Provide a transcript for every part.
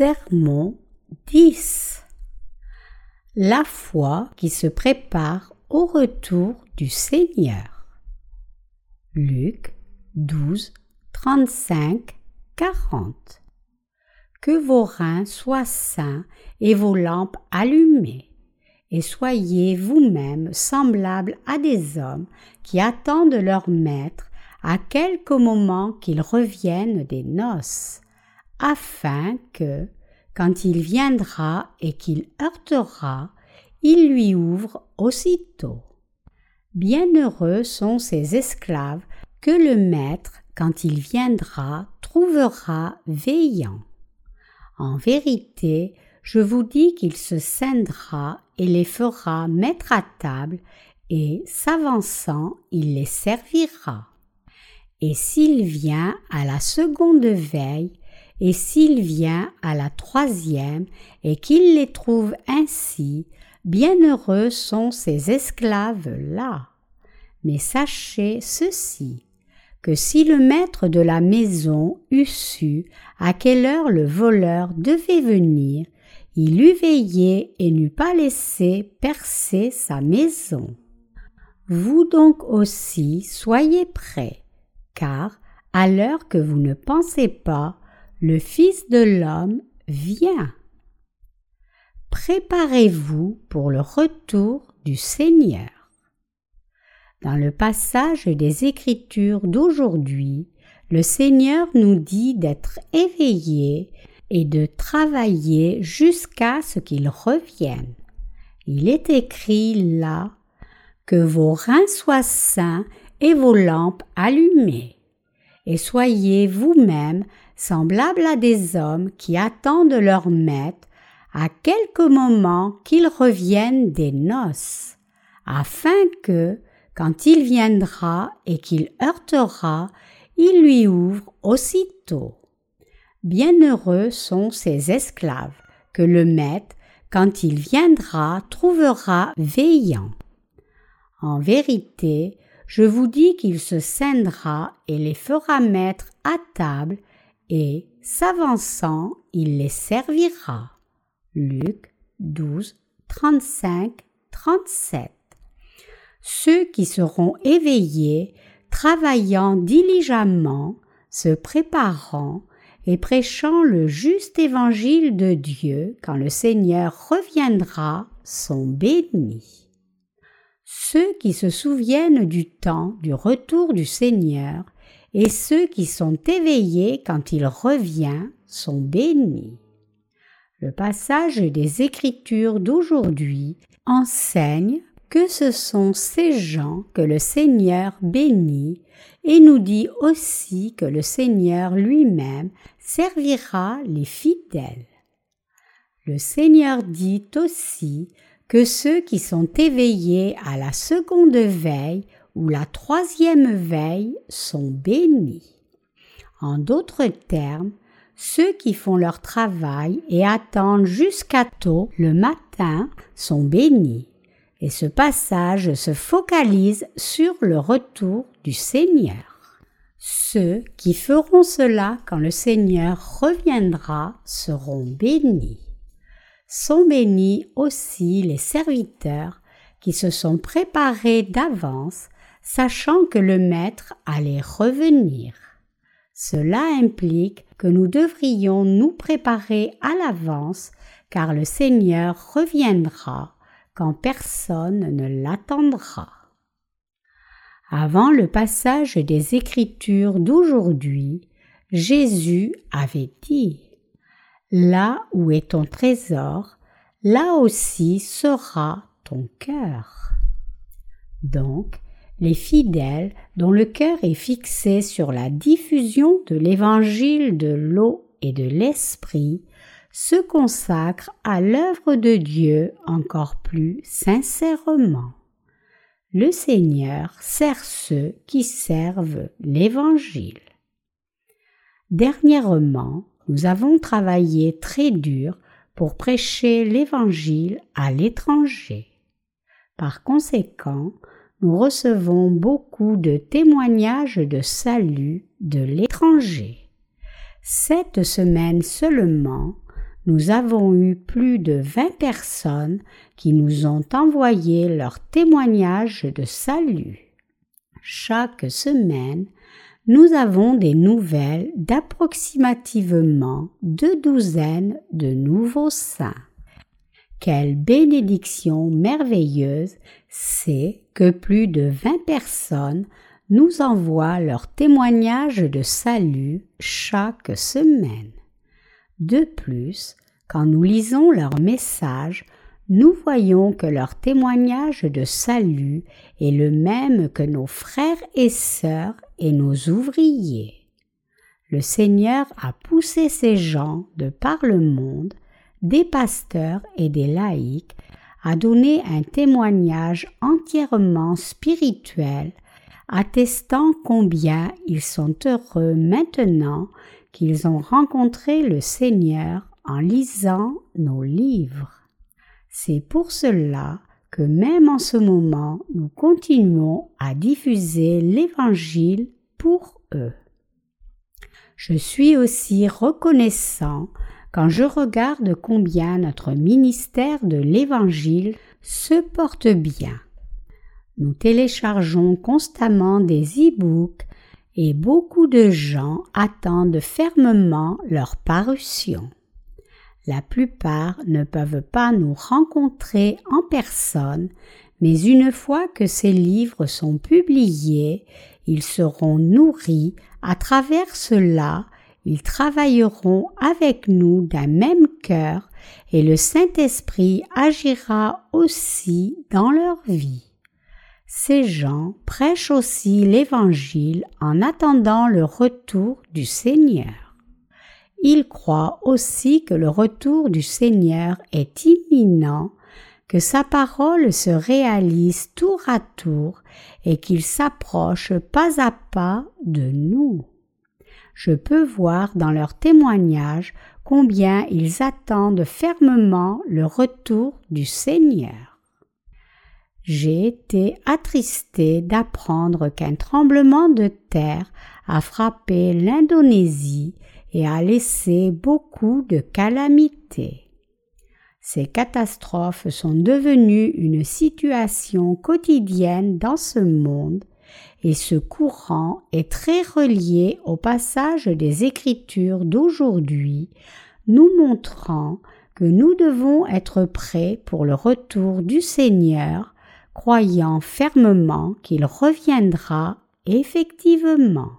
Sermon 10 La foi qui se prépare au retour du Seigneur. Luc 12, 35, 40 Que vos reins soient sains et vos lampes allumées, et soyez vous-même semblables à des hommes qui attendent leur maître à quelque moment qu'ils reviennent des noces afin que, quand il viendra et qu'il heurtera, il lui ouvre aussitôt. Bienheureux sont ces esclaves que le maître, quand il viendra, trouvera veillant. En vérité, je vous dis qu'il se scindra et les fera mettre à table, et, s'avançant, il les servira. Et s'il vient à la seconde veille, et s'il vient à la troisième et qu'il les trouve ainsi, bienheureux sont ces esclaves-là. Mais sachez ceci, que si le maître de la maison eût su à quelle heure le voleur devait venir, il eût veillé et n'eût pas laissé percer sa maison. Vous donc aussi soyez prêts, car à l'heure que vous ne pensez pas, le Fils de l'homme vient. Préparez-vous pour le retour du Seigneur. Dans le passage des Écritures d'aujourd'hui, le Seigneur nous dit d'être éveillés et de travailler jusqu'à ce qu'il revienne. Il est écrit là que vos reins soient sains et vos lampes allumées, et soyez vous-même semblables à des hommes qui attendent leur maître à quelque moment qu'il revienne des noces, afin que, quand il viendra et qu'il heurtera, il lui ouvre aussitôt. Bienheureux sont ces esclaves que le maître, quand il viendra, trouvera veillant. En vérité, je vous dis qu'il se scindra et les fera mettre à table et, s'avançant, il les servira. Luc 12, 35, 37. Ceux qui seront éveillés, travaillant diligemment, se préparant et prêchant le juste évangile de Dieu quand le Seigneur reviendra, sont bénis. Ceux qui se souviennent du temps du retour du Seigneur et ceux qui sont éveillés quand il revient sont bénis. Le passage des Écritures d'aujourd'hui enseigne que ce sont ces gens que le Seigneur bénit et nous dit aussi que le Seigneur lui-même servira les fidèles. Le Seigneur dit aussi que ceux qui sont éveillés à la seconde veille ou la troisième veille sont bénis. En d'autres termes, ceux qui font leur travail et attendent jusqu'à tôt le matin sont bénis. Et ce passage se focalise sur le retour du Seigneur. Ceux qui feront cela quand le Seigneur reviendra seront bénis. Sont bénis aussi les serviteurs qui se sont préparés d'avance sachant que le Maître allait revenir. Cela implique que nous devrions nous préparer à l'avance car le Seigneur reviendra quand personne ne l'attendra. Avant le passage des Écritures d'aujourd'hui, Jésus avait dit Là où est ton trésor, là aussi sera ton cœur. Donc, les fidèles dont le cœur est fixé sur la diffusion de l'évangile de l'eau et de l'esprit se consacrent à l'œuvre de Dieu encore plus sincèrement. Le Seigneur sert ceux qui servent l'Évangile. Dernièrement, nous avons travaillé très dur pour prêcher l'Évangile à l'étranger. Par conséquent, nous recevons beaucoup de témoignages de salut de l'étranger. Cette semaine seulement, nous avons eu plus de vingt personnes qui nous ont envoyé leur témoignage de salut. Chaque semaine, nous avons des nouvelles d'approximativement deux douzaines de nouveaux saints. Quelle bénédiction merveilleuse c'est plus de vingt personnes nous envoient leur témoignage de salut chaque semaine. De plus, quand nous lisons leurs messages, nous voyons que leur témoignage de salut est le même que nos frères et sœurs et nos ouvriers. Le Seigneur a poussé ces gens de par le monde, des pasteurs et des laïcs, à donner un témoignage entièrement spirituel, attestant combien ils sont heureux maintenant qu'ils ont rencontré le Seigneur en lisant nos livres. C'est pour cela que même en ce moment nous continuons à diffuser l'Évangile pour eux. Je suis aussi reconnaissant quand je regarde combien notre ministère de l'Évangile se porte bien. Nous téléchargeons constamment des e-books et beaucoup de gens attendent fermement leur parution. La plupart ne peuvent pas nous rencontrer en personne, mais une fois que ces livres sont publiés, ils seront nourris à travers cela, ils travailleront avec nous d'un même cœur et le Saint-Esprit agira aussi dans leur vie. Ces gens prêchent aussi l'Évangile en attendant le retour du Seigneur. Ils croient aussi que le retour du Seigneur est imminent, que sa parole se réalise tour à tour et qu'il s'approche pas à pas de nous. Je peux voir dans leurs témoignages combien ils attendent fermement le retour du Seigneur j'ai été attristé d'apprendre qu'un tremblement de terre a frappé l'Indonésie et a laissé beaucoup de calamités. Ces catastrophes sont devenues une situation quotidienne dans ce monde et ce courant est très relié au passage des Écritures d'aujourd'hui, nous montrant que nous devons être prêts pour le retour du Seigneur croyant fermement qu'il reviendra effectivement.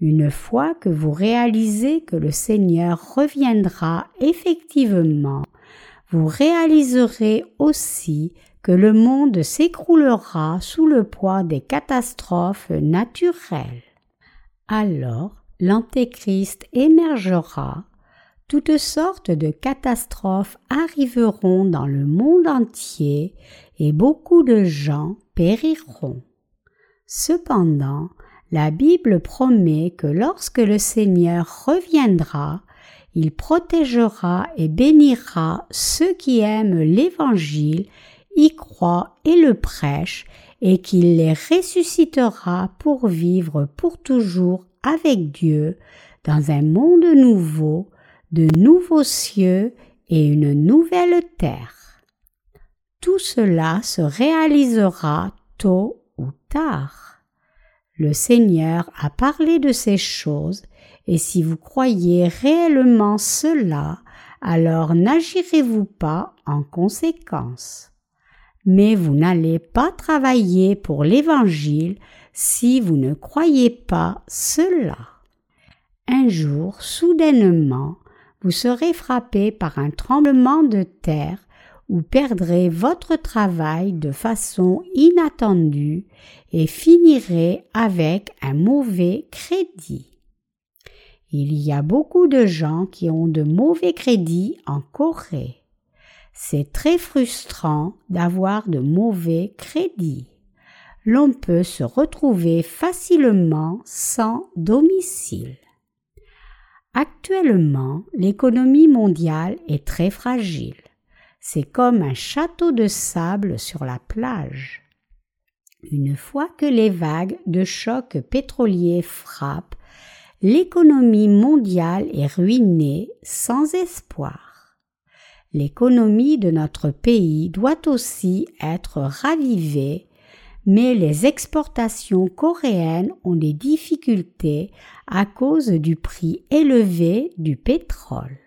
Une fois que vous réalisez que le Seigneur reviendra effectivement, vous réaliserez aussi que le monde s'écroulera sous le poids des catastrophes naturelles. Alors l'Antéchrist émergera, toutes sortes de catastrophes arriveront dans le monde entier et beaucoup de gens périront. Cependant, la Bible promet que lorsque le Seigneur reviendra, il protégera et bénira ceux qui aiment l'Évangile, y croient et le prêchent, et qu'il les ressuscitera pour vivre pour toujours avec Dieu dans un monde nouveau, de nouveaux cieux et une nouvelle terre tout cela se réalisera tôt ou tard. Le Seigneur a parlé de ces choses, et si vous croyez réellement cela, alors n'agirez-vous pas en conséquence. Mais vous n'allez pas travailler pour l'Évangile si vous ne croyez pas cela. Un jour, soudainement, vous serez frappé par un tremblement de terre ou perdrez votre travail de façon inattendue et finirez avec un mauvais crédit. Il y a beaucoup de gens qui ont de mauvais crédits en Corée. C'est très frustrant d'avoir de mauvais crédits. L'on peut se retrouver facilement sans domicile. Actuellement, l'économie mondiale est très fragile. C'est comme un château de sable sur la plage. Une fois que les vagues de choc pétrolier frappent, l'économie mondiale est ruinée sans espoir. L'économie de notre pays doit aussi être ravivée, mais les exportations coréennes ont des difficultés à cause du prix élevé du pétrole.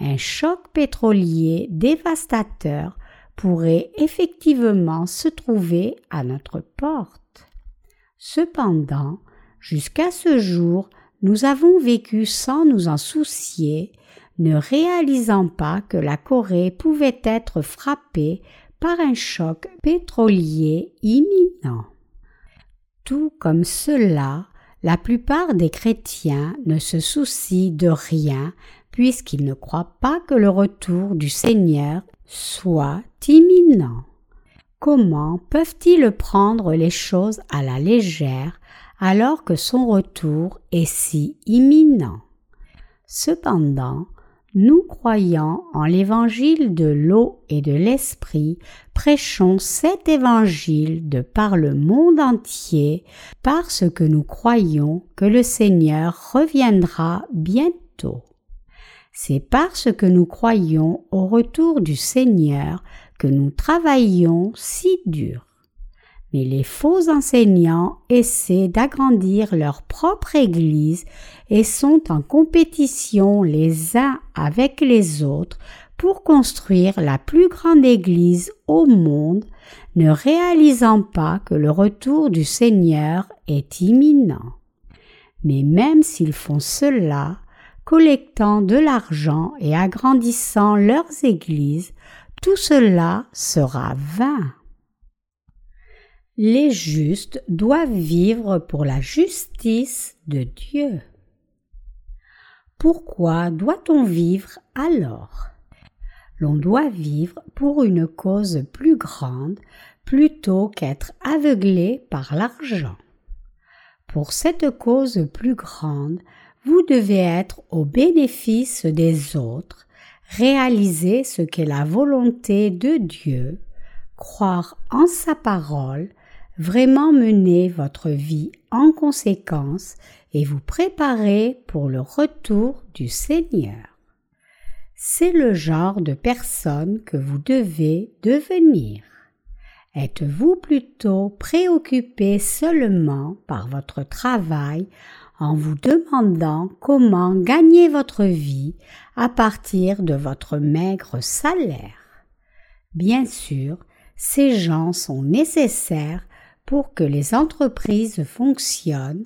Un choc pétrolier dévastateur pourrait effectivement se trouver à notre porte. Cependant, jusqu'à ce jour, nous avons vécu sans nous en soucier, ne réalisant pas que la Corée pouvait être frappée par un choc pétrolier imminent. Tout comme cela, la plupart des chrétiens ne se soucient de rien puisqu'ils ne croient pas que le retour du Seigneur soit imminent. Comment peuvent-ils prendre les choses à la légère alors que son retour est si imminent? Cependant, nous croyant en l'évangile de l'eau et de l'esprit, prêchons cet évangile de par le monde entier parce que nous croyons que le Seigneur reviendra bientôt. C'est parce que nous croyons au retour du Seigneur que nous travaillons si dur. Mais les faux enseignants essaient d'agrandir leur propre Église et sont en compétition les uns avec les autres pour construire la plus grande Église au monde, ne réalisant pas que le retour du Seigneur est imminent. Mais même s'ils font cela, collectant de l'argent et agrandissant leurs églises, tout cela sera vain. Les justes doivent vivre pour la justice de Dieu. Pourquoi doit-on vivre alors? L'on doit vivre pour une cause plus grande plutôt qu'être aveuglé par l'argent. Pour cette cause plus grande, vous devez être au bénéfice des autres, réaliser ce qu'est la volonté de Dieu, croire en sa parole, vraiment mener votre vie en conséquence et vous préparer pour le retour du Seigneur. C'est le genre de personne que vous devez devenir. Êtes-vous plutôt préoccupé seulement par votre travail en vous demandant comment gagner votre vie à partir de votre maigre salaire? Bien sûr, ces gens sont nécessaires pour que les entreprises fonctionnent,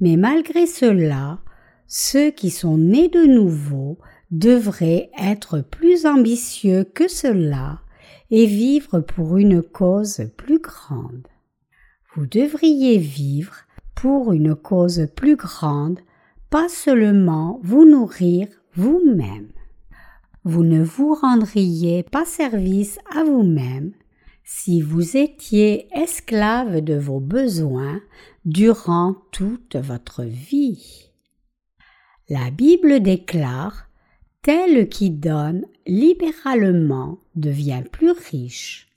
mais malgré cela, ceux qui sont nés de nouveau devraient être plus ambitieux que cela et vivre pour une cause plus grande. Vous devriez vivre pour une cause plus grande, pas seulement vous nourrir vous-même. Vous ne vous rendriez pas service à vous-même si vous étiez esclave de vos besoins durant toute votre vie. La Bible déclare Tel qui donne libéralement devient plus riche,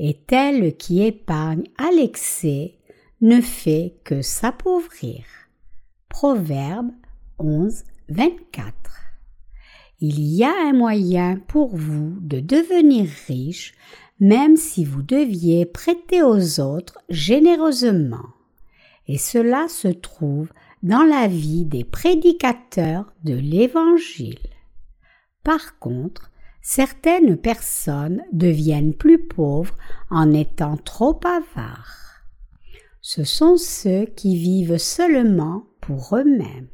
et tel qui épargne à l'excès ne fait que s'appauvrir. Proverbe 11, 24. Il y a un moyen pour vous de devenir riche même si vous deviez prêter aux autres généreusement. Et cela se trouve dans la vie des prédicateurs de l'Évangile. Par contre, certaines personnes deviennent plus pauvres en étant trop avares ce sont ceux qui vivent seulement pour eux-mêmes.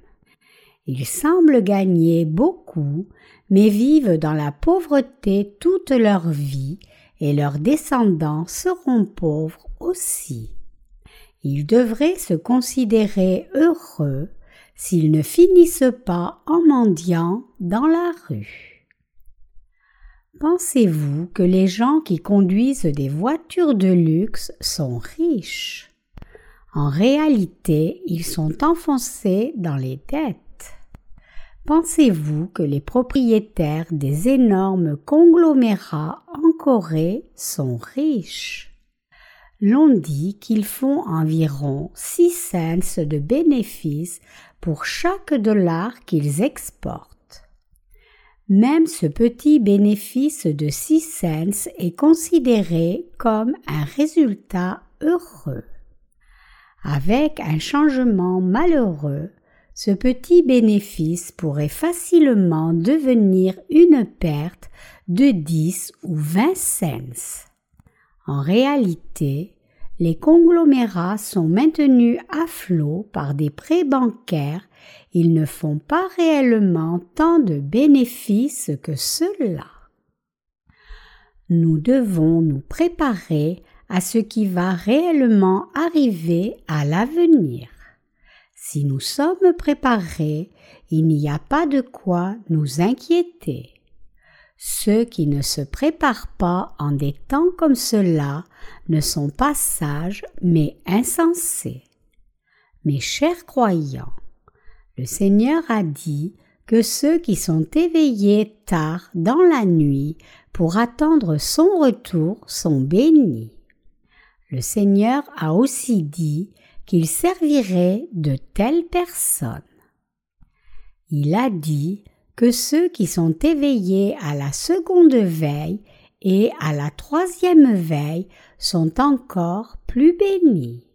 Ils semblent gagner beaucoup, mais vivent dans la pauvreté toute leur vie, et leurs descendants seront pauvres aussi. Ils devraient se considérer heureux s'ils ne finissent pas en mendiant dans la rue. Pensez-vous que les gens qui conduisent des voitures de luxe sont riches? En réalité, ils sont enfoncés dans les dettes. Pensez-vous que les propriétaires des énormes conglomérats Corée sont riches L'on dit qu'ils font environ six cents de bénéfices pour chaque dollar qu'ils exportent. Même ce petit bénéfice de 6 cents est considéré comme un résultat heureux. Avec un changement malheureux, ce petit bénéfice pourrait facilement devenir une perte de 10 ou 20 cents. En réalité, les conglomérats sont maintenus à flot par des prêts bancaires, ils ne font pas réellement tant de bénéfices que cela. Nous devons nous préparer à ce qui va réellement arriver à l'avenir. Si nous sommes préparés, il n'y a pas de quoi nous inquiéter. Ceux qui ne se préparent pas en des temps comme cela ne sont pas sages mais insensés. Mes chers croyants, le Seigneur a dit que ceux qui sont éveillés tard dans la nuit pour attendre son retour sont bénis. Le Seigneur a aussi dit qu'il servirait de telles personnes. Il a dit que ceux qui sont éveillés à la seconde veille et à la troisième veille sont encore plus bénis.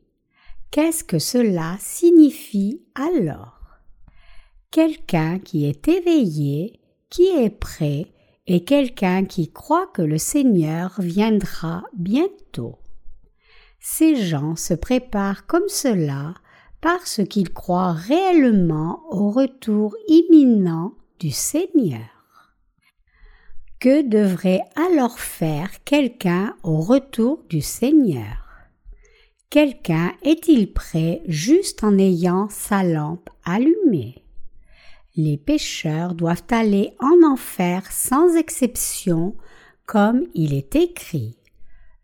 Qu'est-ce que cela signifie alors? Quelqu'un qui est éveillé, qui est prêt, et quelqu'un qui croit que le Seigneur viendra bientôt. Ces gens se préparent comme cela parce qu'ils croient réellement au retour imminent du Seigneur. Que devrait alors faire quelqu'un au retour du Seigneur? Quelqu'un est-il prêt juste en ayant sa lampe allumée? Les pécheurs doivent aller en enfer sans exception, comme il est écrit.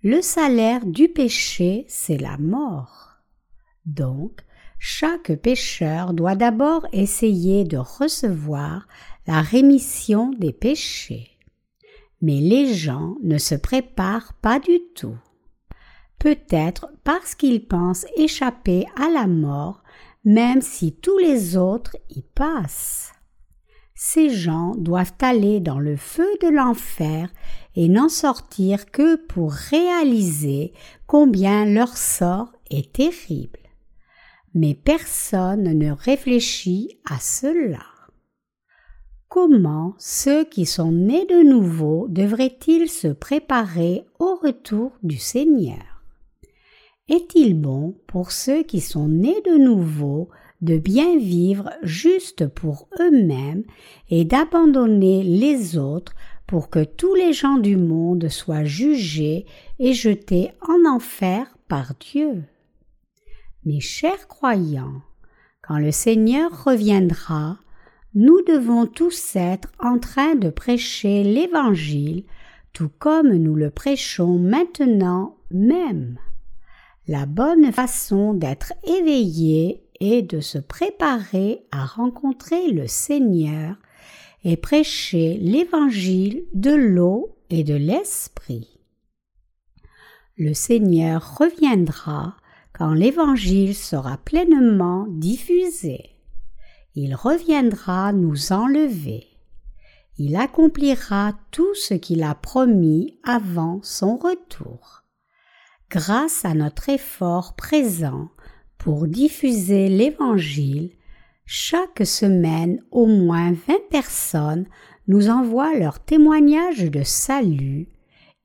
Le salaire du péché, c'est la mort. Donc, chaque pécheur doit d'abord essayer de recevoir la rémission des péchés. Mais les gens ne se préparent pas du tout. Peut-être parce qu'ils pensent échapper à la mort, même si tous les autres y passent. Ces gens doivent aller dans le feu de l'enfer et n'en sortir que pour réaliser combien leur sort est terrible mais personne ne réfléchit à cela. Comment ceux qui sont nés de nouveau devraient-ils se préparer au retour du Seigneur? Est-il bon pour ceux qui sont nés de nouveau de bien vivre juste pour eux-mêmes et d'abandonner les autres pour que tous les gens du monde soient jugés et jetés en enfer par Dieu mes chers croyants, quand le Seigneur reviendra, nous devons tous être en train de prêcher l'Évangile tout comme nous le prêchons maintenant même. La bonne façon d'être éveillé et de se préparer à rencontrer le Seigneur et prêcher l'Évangile de l'eau et de l'Esprit. Le Seigneur reviendra quand l'Évangile sera pleinement diffusé. Il reviendra nous enlever. Il accomplira tout ce qu'il a promis avant son retour. Grâce à notre effort présent pour diffuser l'Évangile, chaque semaine au moins vingt personnes nous envoient leur témoignage de salut.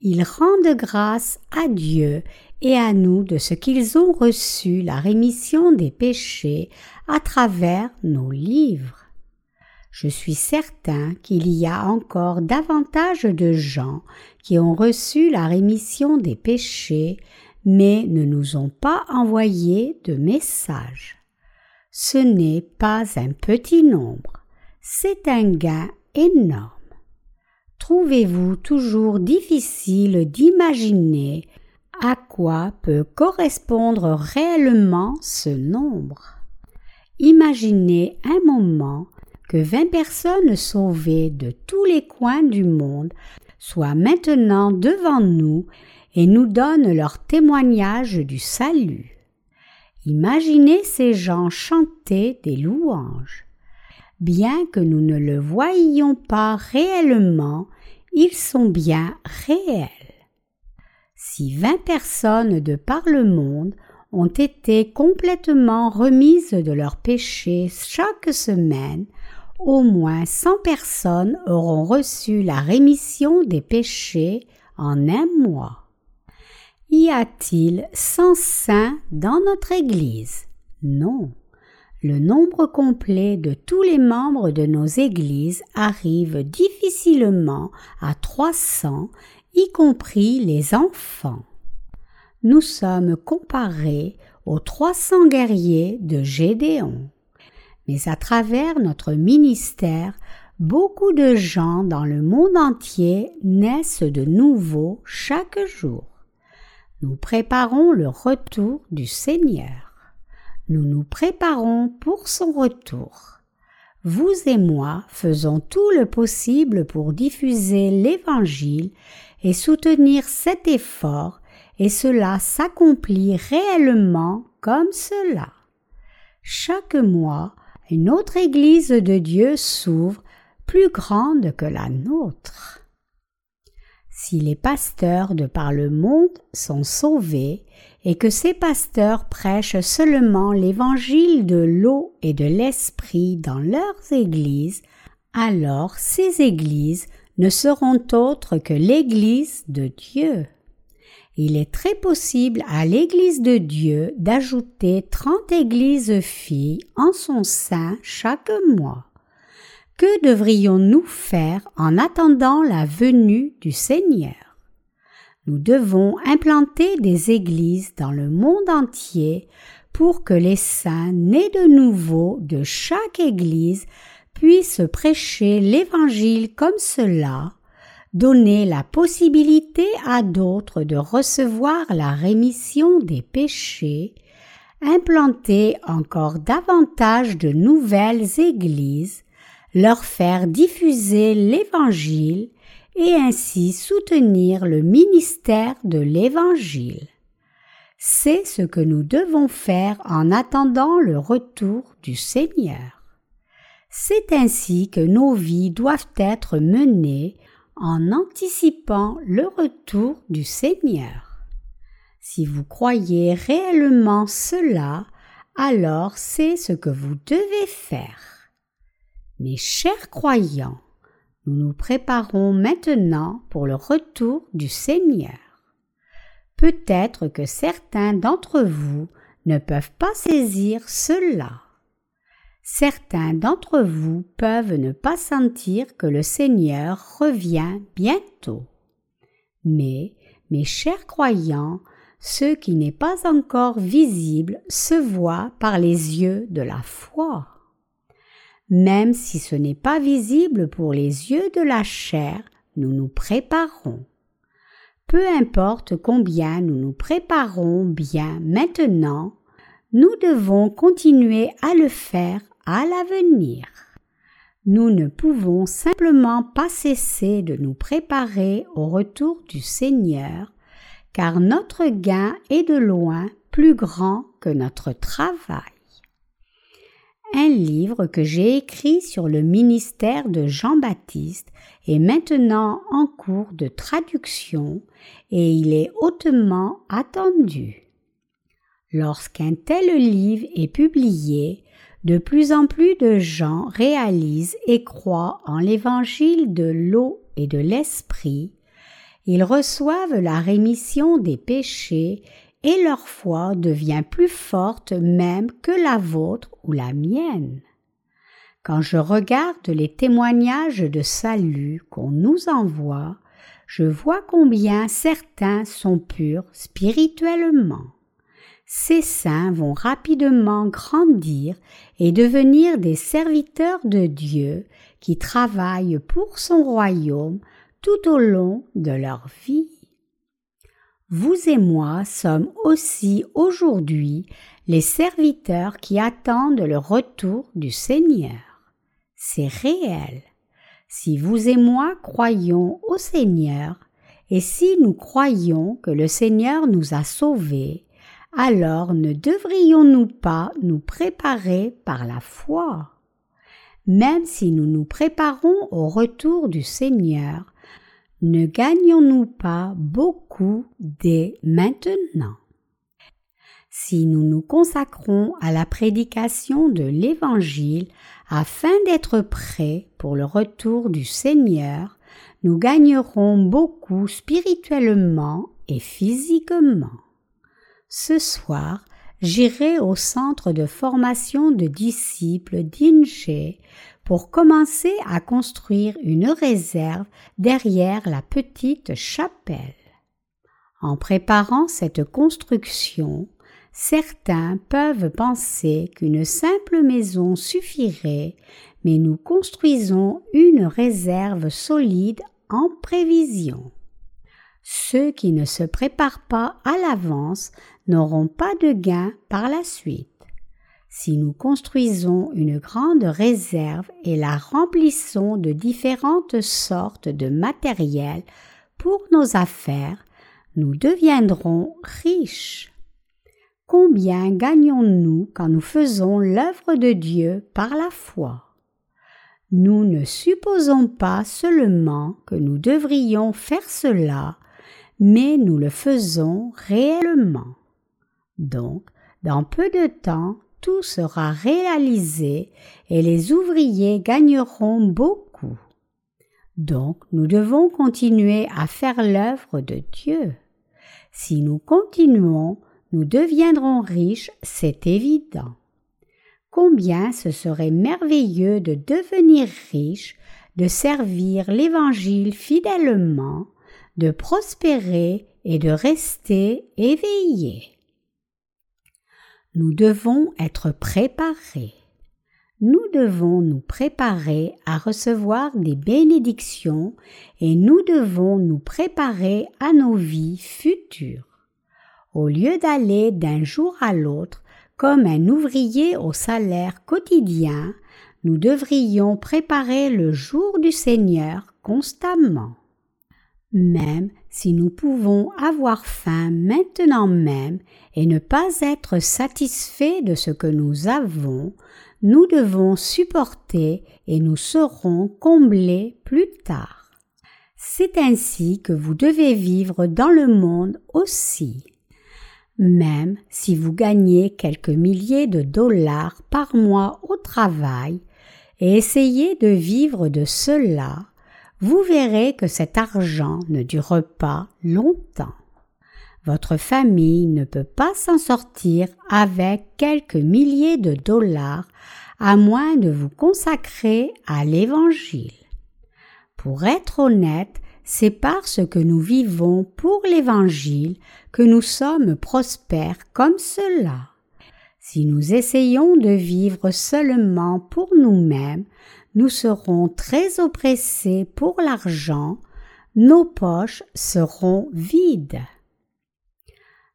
Ils rendent grâce à Dieu et à nous de ce qu'ils ont reçu la rémission des péchés à travers nos livres. Je suis certain qu'il y a encore davantage de gens qui ont reçu la rémission des péchés, mais ne nous ont pas envoyé de message. Ce n'est pas un petit nombre, c'est un gain énorme. Trouvez-vous toujours difficile d'imaginer à quoi peut correspondre réellement ce nombre? Imaginez un moment que vingt personnes sauvées de tous les coins du monde soient maintenant devant nous et nous donnent leur témoignage du salut. Imaginez ces gens chanter des louanges. Bien que nous ne le voyions pas réellement, ils sont bien réels. Si vingt personnes de par le monde ont été complètement remises de leurs péchés chaque semaine, au moins cent personnes auront reçu la rémission des péchés en un mois. Y a-t-il cent saints dans notre Église? Non. Le nombre complet de tous les membres de nos églises arrive difficilement à trois cents, y compris les enfants. Nous sommes comparés aux trois cents guerriers de Gédéon mais à travers notre ministère, beaucoup de gens dans le monde entier naissent de nouveau chaque jour. Nous préparons le retour du Seigneur. Nous nous préparons pour son retour. Vous et moi faisons tout le possible pour diffuser l'Évangile et soutenir cet effort, et cela s'accomplit réellement comme cela. Chaque mois, une autre Église de Dieu s'ouvre plus grande que la nôtre. Si les pasteurs de par le monde sont sauvés et que ces pasteurs prêchent seulement l'évangile de l'eau et de l'esprit dans leurs églises, alors ces églises ne seront autres que l'église de Dieu il est très possible à l'Église de Dieu d'ajouter trente églises filles en son sein chaque mois. Que devrions-nous faire en attendant la venue du Seigneur? Nous devons implanter des églises dans le monde entier pour que les saints nés de nouveau de chaque église puissent prêcher l'Évangile comme cela donner la possibilité à d'autres de recevoir la rémission des péchés, implanter encore davantage de nouvelles églises, leur faire diffuser l'Évangile et ainsi soutenir le ministère de l'Évangile. C'est ce que nous devons faire en attendant le retour du Seigneur. C'est ainsi que nos vies doivent être menées en anticipant le retour du Seigneur. Si vous croyez réellement cela, alors c'est ce que vous devez faire. Mes chers croyants, nous nous préparons maintenant pour le retour du Seigneur. Peut-être que certains d'entre vous ne peuvent pas saisir cela. Certains d'entre vous peuvent ne pas sentir que le Seigneur revient bientôt. Mais, mes chers croyants, ce qui n'est pas encore visible se voit par les yeux de la foi. Même si ce n'est pas visible pour les yeux de la chair, nous nous préparons. Peu importe combien nous nous préparons bien maintenant, nous devons continuer à le faire à l'avenir. Nous ne pouvons simplement pas cesser de nous préparer au retour du Seigneur, car notre gain est de loin plus grand que notre travail. Un livre que j'ai écrit sur le ministère de Jean-Baptiste est maintenant en cours de traduction et il est hautement attendu. Lorsqu'un tel livre est publié, de plus en plus de gens réalisent et croient en l'évangile de l'eau et de l'esprit, ils reçoivent la rémission des péchés et leur foi devient plus forte même que la vôtre ou la mienne. Quand je regarde les témoignages de salut qu'on nous envoie, je vois combien certains sont purs spirituellement ces saints vont rapidement grandir et devenir des serviteurs de Dieu qui travaillent pour son royaume tout au long de leur vie. Vous et moi sommes aussi aujourd'hui les serviteurs qui attendent le retour du Seigneur. C'est réel. Si vous et moi croyons au Seigneur, et si nous croyons que le Seigneur nous a sauvés, alors ne devrions-nous pas nous préparer par la foi? Même si nous nous préparons au retour du Seigneur, ne gagnons-nous pas beaucoup dès maintenant? Si nous nous consacrons à la prédication de l'Évangile afin d'être prêts pour le retour du Seigneur, nous gagnerons beaucoup spirituellement et physiquement. Ce soir, j'irai au centre de formation de disciples d'Inche pour commencer à construire une réserve derrière la petite chapelle. En préparant cette construction, certains peuvent penser qu'une simple maison suffirait, mais nous construisons une réserve solide en prévision. Ceux qui ne se préparent pas à l'avance n'auront pas de gain par la suite. Si nous construisons une grande réserve et la remplissons de différentes sortes de matériel pour nos affaires, nous deviendrons riches. Combien gagnons-nous quand nous faisons l'œuvre de Dieu par la foi? Nous ne supposons pas seulement que nous devrions faire cela, mais nous le faisons réellement. Donc, dans peu de temps, tout sera réalisé et les ouvriers gagneront beaucoup. Donc, nous devons continuer à faire l'œuvre de Dieu. Si nous continuons, nous deviendrons riches, c'est évident. Combien ce serait merveilleux de devenir riche, de servir l'Évangile fidèlement, de prospérer et de rester éveillé. Nous devons être préparés. Nous devons nous préparer à recevoir des bénédictions et nous devons nous préparer à nos vies futures. Au lieu d'aller d'un jour à l'autre comme un ouvrier au salaire quotidien, nous devrions préparer le jour du Seigneur constamment. Même si nous pouvons avoir faim maintenant même et ne pas être satisfaits de ce que nous avons, nous devons supporter et nous serons comblés plus tard. C'est ainsi que vous devez vivre dans le monde aussi. Même si vous gagnez quelques milliers de dollars par mois au travail et essayez de vivre de cela, vous verrez que cet argent ne dure pas longtemps. Votre famille ne peut pas s'en sortir avec quelques milliers de dollars à moins de vous consacrer à l'Évangile. Pour être honnête, c'est parce que nous vivons pour l'Évangile que nous sommes prospères comme cela. Si nous essayons de vivre seulement pour nous-mêmes, nous serons très oppressés pour l'argent, nos poches seront vides.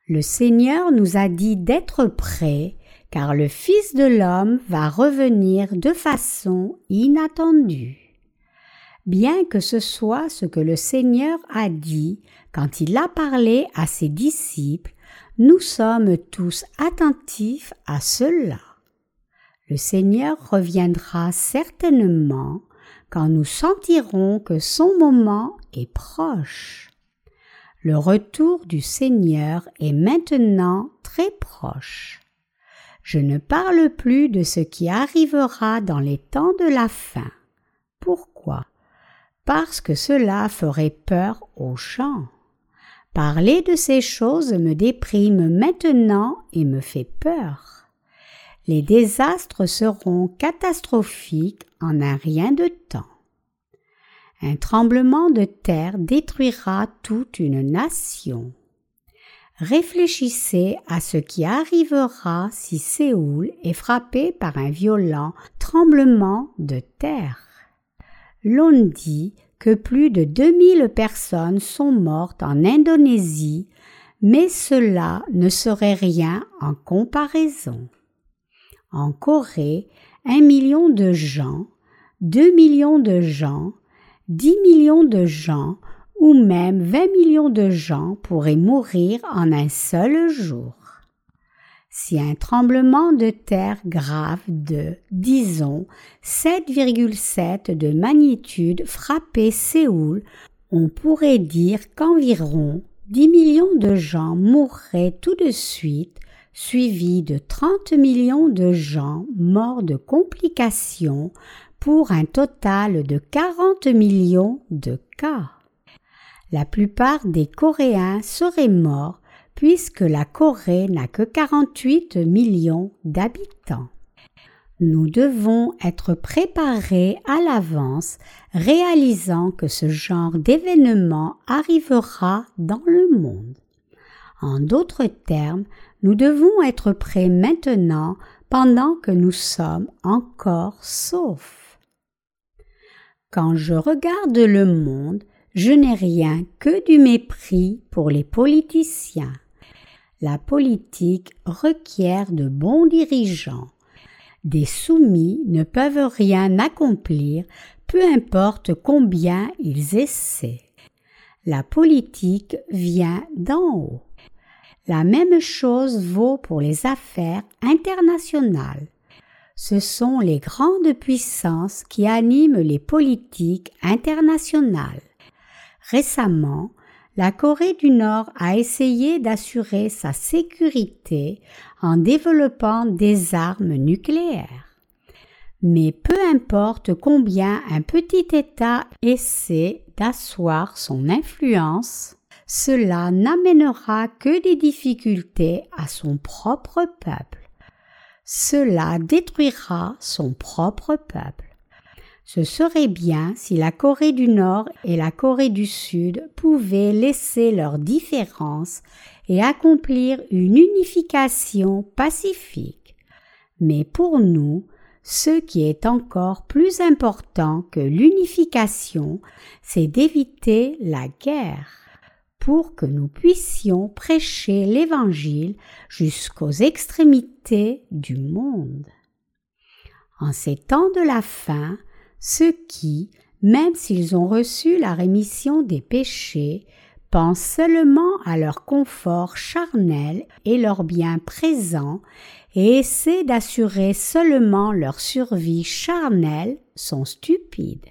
Le Seigneur nous a dit d'être prêts, car le Fils de l'homme va revenir de façon inattendue bien que ce soit ce que le Seigneur a dit quand il a parlé à ses disciples, nous sommes tous attentifs à cela. Le Seigneur reviendra certainement quand nous sentirons que son moment est proche. Le retour du Seigneur est maintenant très proche. Je ne parle plus de ce qui arrivera dans les temps de la fin. Pourquoi? Parce que cela ferait peur aux gens. Parler de ces choses me déprime maintenant et me fait peur. Les désastres seront catastrophiques en un rien de temps. Un tremblement de terre détruira toute une nation. Réfléchissez à ce qui arrivera si Séoul est frappé par un violent tremblement de terre l'on dit que plus de 2000 personnes sont mortes en Indonésie, mais cela ne serait rien en comparaison. En Corée, un million de gens, deux millions de gens, dix millions de gens ou même vingt millions de gens pourraient mourir en un seul jour. si un tremblement de terre grave de, disons, 7,7 de magnitude frappait Séoul, on pourrait dire qu'environ 10 millions de gens mourraient tout de suite, suivis de 30 millions de gens morts de complications pour un total de 40 millions de cas. La plupart des Coréens seraient morts puisque la Corée n'a que 48 millions d'habitants. Nous devons être préparés à l'avance, réalisant que ce genre d'événement arrivera dans le monde. En d'autres termes, nous devons être prêts maintenant pendant que nous sommes encore saufs. Quand je regarde le monde, je n'ai rien que du mépris pour les politiciens. La politique requiert de bons dirigeants. Des soumis ne peuvent rien accomplir, peu importe combien ils essaient. La politique vient d'en haut. La même chose vaut pour les affaires internationales. Ce sont les grandes puissances qui animent les politiques internationales. Récemment, la Corée du Nord a essayé d'assurer sa sécurité en développant des armes nucléaires. Mais peu importe combien un petit État essaie d'asseoir son influence, cela n'amènera que des difficultés à son propre peuple. Cela détruira son propre peuple. Ce serait bien si la Corée du Nord et la Corée du Sud pouvaient laisser leurs différences et accomplir une unification pacifique. Mais pour nous, ce qui est encore plus important que l'unification, c'est d'éviter la guerre pour que nous puissions prêcher l'Évangile jusqu'aux extrémités du monde. En ces temps de la fin, ceux qui, même s'ils ont reçu la rémission des péchés, pensent seulement à leur confort charnel et leur bien présent et essaient d'assurer seulement leur survie charnelle sont stupides.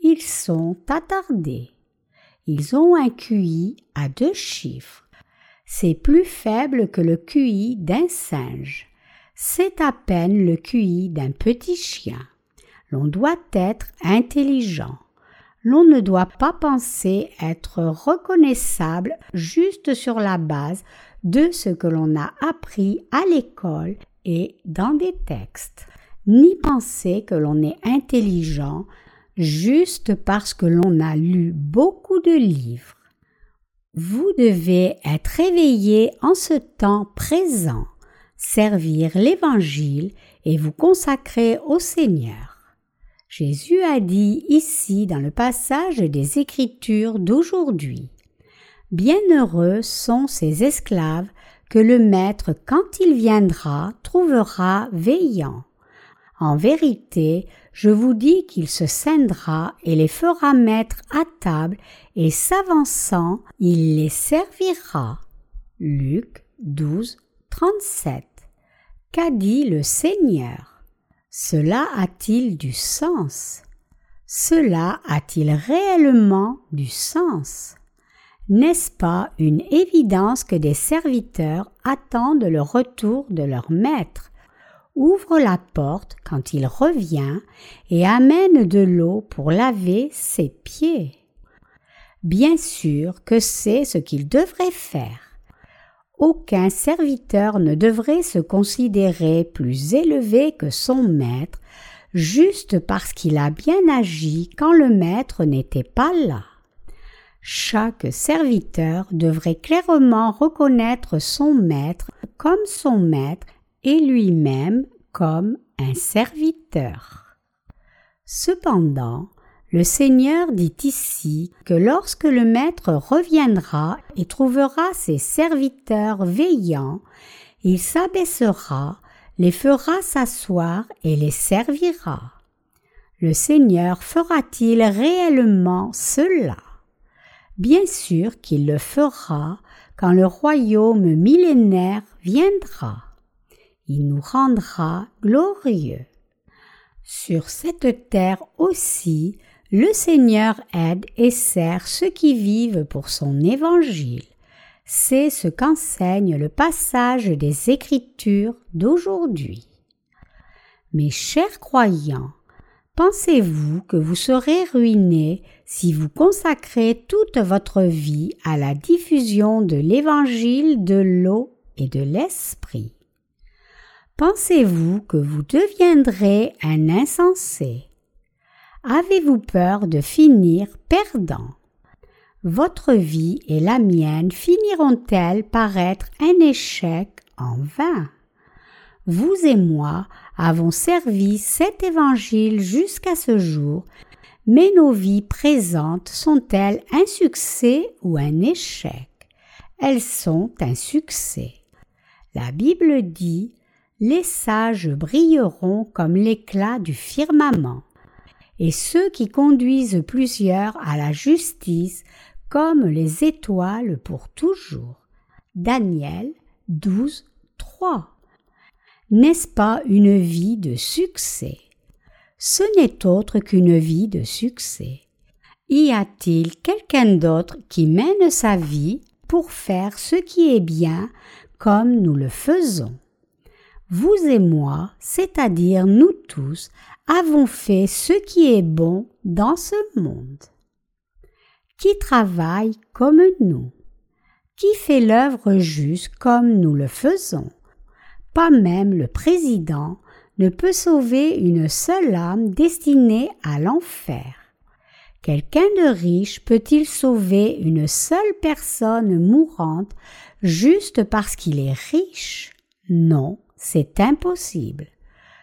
Ils sont attardés. Ils ont un QI à deux chiffres. C'est plus faible que le QI d'un singe. C'est à peine le QI d'un petit chien. L'on doit être intelligent. L'on ne doit pas penser être reconnaissable juste sur la base de ce que l'on a appris à l'école et dans des textes, ni penser que l'on est intelligent juste parce que l'on a lu beaucoup de livres. Vous devez être éveillé en ce temps présent, servir l'Évangile et vous consacrer au Seigneur. Jésus a dit ici dans le passage des Écritures d'aujourd'hui. Bienheureux sont ces esclaves que le Maître, quand il viendra, trouvera veillant. En vérité, je vous dis qu'il se scindra et les fera mettre à table, et s'avançant, il les servira. Luc 12, 37. Qu'a dit le Seigneur? Cela a-t-il du sens? Cela a-t-il réellement du sens? N'est-ce pas une évidence que des serviteurs attendent le retour de leur maître? Ouvre la porte quand il revient et amène de l'eau pour laver ses pieds. Bien sûr que c'est ce qu'il devrait faire. Aucun serviteur ne devrait se considérer plus élevé que son maître juste parce qu'il a bien agi quand le maître n'était pas là. Chaque serviteur devrait clairement reconnaître son maître comme son maître et lui-même comme un serviteur. Cependant, le Seigneur dit ici que lorsque le Maître reviendra et trouvera ses serviteurs veillants, il s'abaissera, les fera s'asseoir et les servira. Le Seigneur fera-t-il réellement cela? Bien sûr qu'il le fera quand le royaume millénaire viendra. Il nous rendra glorieux. Sur cette terre aussi, le Seigneur aide et sert ceux qui vivent pour son évangile. C'est ce qu'enseigne le passage des Écritures d'aujourd'hui. Mes chers croyants, pensez-vous que vous serez ruinés si vous consacrez toute votre vie à la diffusion de l'Évangile de l'eau et de l'Esprit? Pensez-vous que vous deviendrez un insensé? Avez-vous peur de finir perdant? Votre vie et la mienne finiront-elles par être un échec en vain? Vous et moi avons servi cet évangile jusqu'à ce jour, mais nos vies présentes sont-elles un succès ou un échec? Elles sont un succès. La Bible dit Les sages brilleront comme l'éclat du firmament et ceux qui conduisent plusieurs à la justice comme les étoiles pour toujours. Daniel 12, 3. N'est-ce pas une vie de succès? Ce n'est autre qu'une vie de succès. Y a-t-il quelqu'un d'autre qui mène sa vie pour faire ce qui est bien comme nous le faisons? Vous et moi, c'est-à-dire nous tous, avons fait ce qui est bon dans ce monde. Qui travaille comme nous? Qui fait l'œuvre juste comme nous le faisons? Pas même le président ne peut sauver une seule âme destinée à l'enfer. Quelqu'un de riche peut-il sauver une seule personne mourante juste parce qu'il est riche? Non, c'est impossible.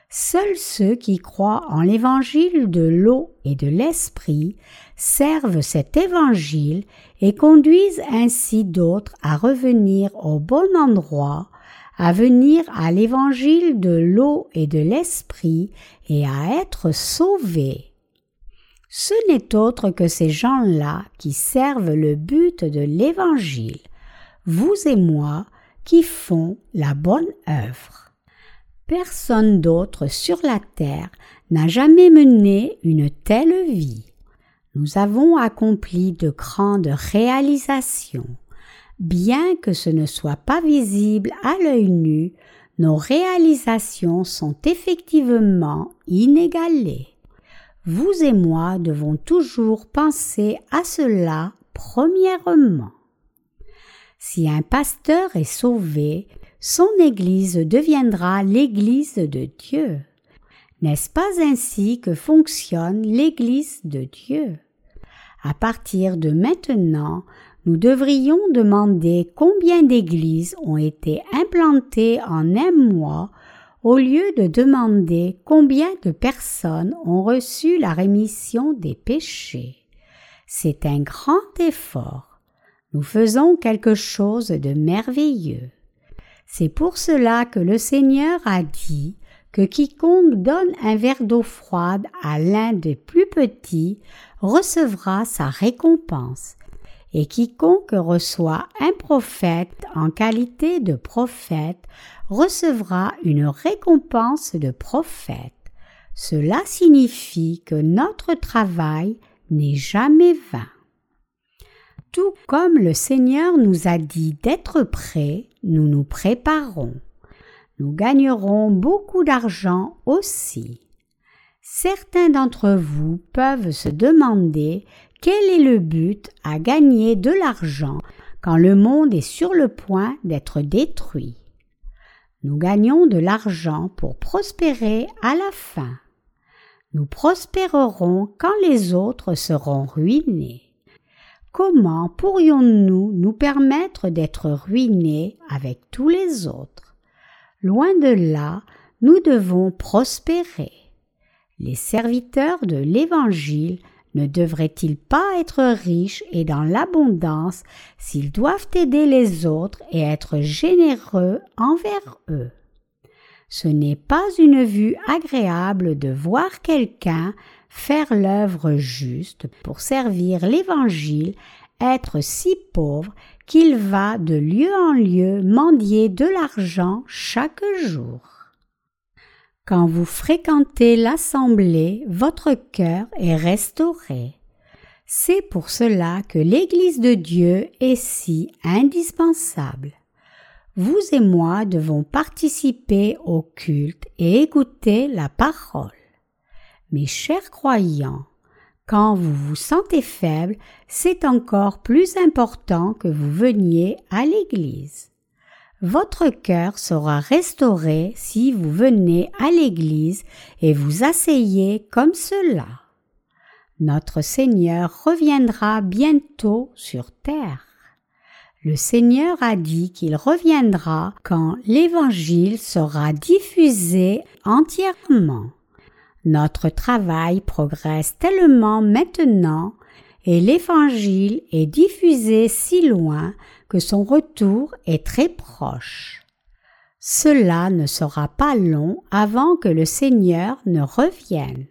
Seuls ceux qui croient en l'évangile de l'eau et de l'esprit servent cet évangile et conduisent ainsi d'autres à revenir au bon endroit, à venir à l'évangile de l'eau et de l'esprit et à être sauvés. Ce n'est autre que ces gens-là qui servent le but de l'évangile, vous et moi qui font la bonne œuvre. Personne d'autre sur la terre n'a jamais mené une telle vie. Nous avons accompli de grandes réalisations. Bien que ce ne soit pas visible à l'œil nu, nos réalisations sont effectivement inégalées. Vous et moi devons toujours penser à cela premièrement. Si un pasteur est sauvé, son Église deviendra l'Église de Dieu. N'est-ce pas ainsi que fonctionne l'Église de Dieu? À partir de maintenant, nous devrions demander combien d'églises ont été implantées en un mois au lieu de demander combien de personnes ont reçu la rémission des péchés. C'est un grand effort. Nous faisons quelque chose de merveilleux. C'est pour cela que le Seigneur a dit que quiconque donne un verre d'eau froide à l'un des plus petits recevra sa récompense, et quiconque reçoit un prophète en qualité de prophète recevra une récompense de prophète. Cela signifie que notre travail n'est jamais vain. Tout comme le Seigneur nous a dit d'être prêts, nous nous préparons. Nous gagnerons beaucoup d'argent aussi. Certains d'entre vous peuvent se demander quel est le but à gagner de l'argent quand le monde est sur le point d'être détruit. Nous gagnons de l'argent pour prospérer à la fin. Nous prospérerons quand les autres seront ruinés. Comment pourrions-nous nous permettre d'être ruinés avec tous les autres? Loin de là, nous devons prospérer. Les serviteurs de l'Évangile ne devraient-ils pas être riches et dans l'abondance s'ils doivent aider les autres et être généreux envers eux? Ce n'est pas une vue agréable de voir quelqu'un faire l'œuvre juste pour servir l'Évangile être si pauvre qu'il va de lieu en lieu mendier de l'argent chaque jour. Quand vous fréquentez l'assemblée, votre cœur est restauré. C'est pour cela que l'Église de Dieu est si indispensable. Vous et moi devons participer au culte et écouter la parole. Mes chers croyants, quand vous vous sentez faible, c'est encore plus important que vous veniez à l'Église. Votre cœur sera restauré si vous venez à l'Église et vous asseyez comme cela. Notre Seigneur reviendra bientôt sur terre. Le Seigneur a dit qu'il reviendra quand l'Évangile sera diffusé entièrement. Notre travail progresse tellement maintenant et l'Évangile est diffusé si loin que son retour est très proche. Cela ne sera pas long avant que le Seigneur ne revienne.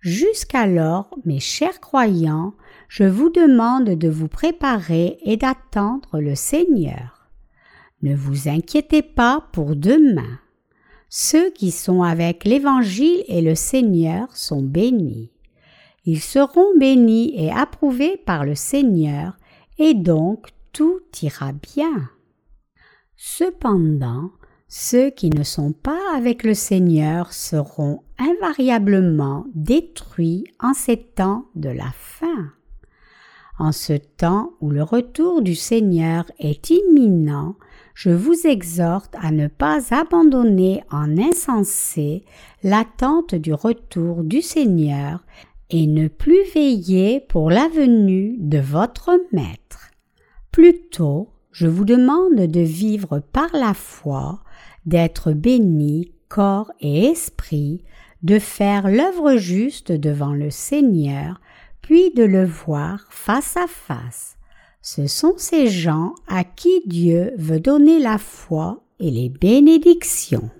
Jusqu'alors, mes chers croyants, je vous demande de vous préparer et d'attendre le Seigneur. Ne vous inquiétez pas pour demain. Ceux qui sont avec l'Évangile et le Seigneur sont bénis. Ils seront bénis et approuvés par le Seigneur, et donc tout ira bien. Cependant, ceux qui ne sont pas avec le Seigneur seront invariablement détruits en ces temps de la fin. En ce temps où le retour du Seigneur est imminent, je vous exhorte à ne pas abandonner en insensé l'attente du retour du Seigneur et ne plus veiller pour la venue de votre Maître. Plutôt, je vous demande de vivre par la foi, d'être béni corps et esprit, de faire l'œuvre juste devant le Seigneur, puis de le voir face à face. Ce sont ces gens à qui Dieu veut donner la foi et les bénédictions.